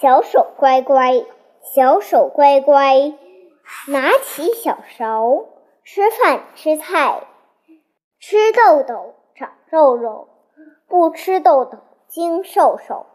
小手乖乖小手乖乖拿起小勺吃饭吃菜吃豆豆长肉肉不吃豆豆精瘦瘦。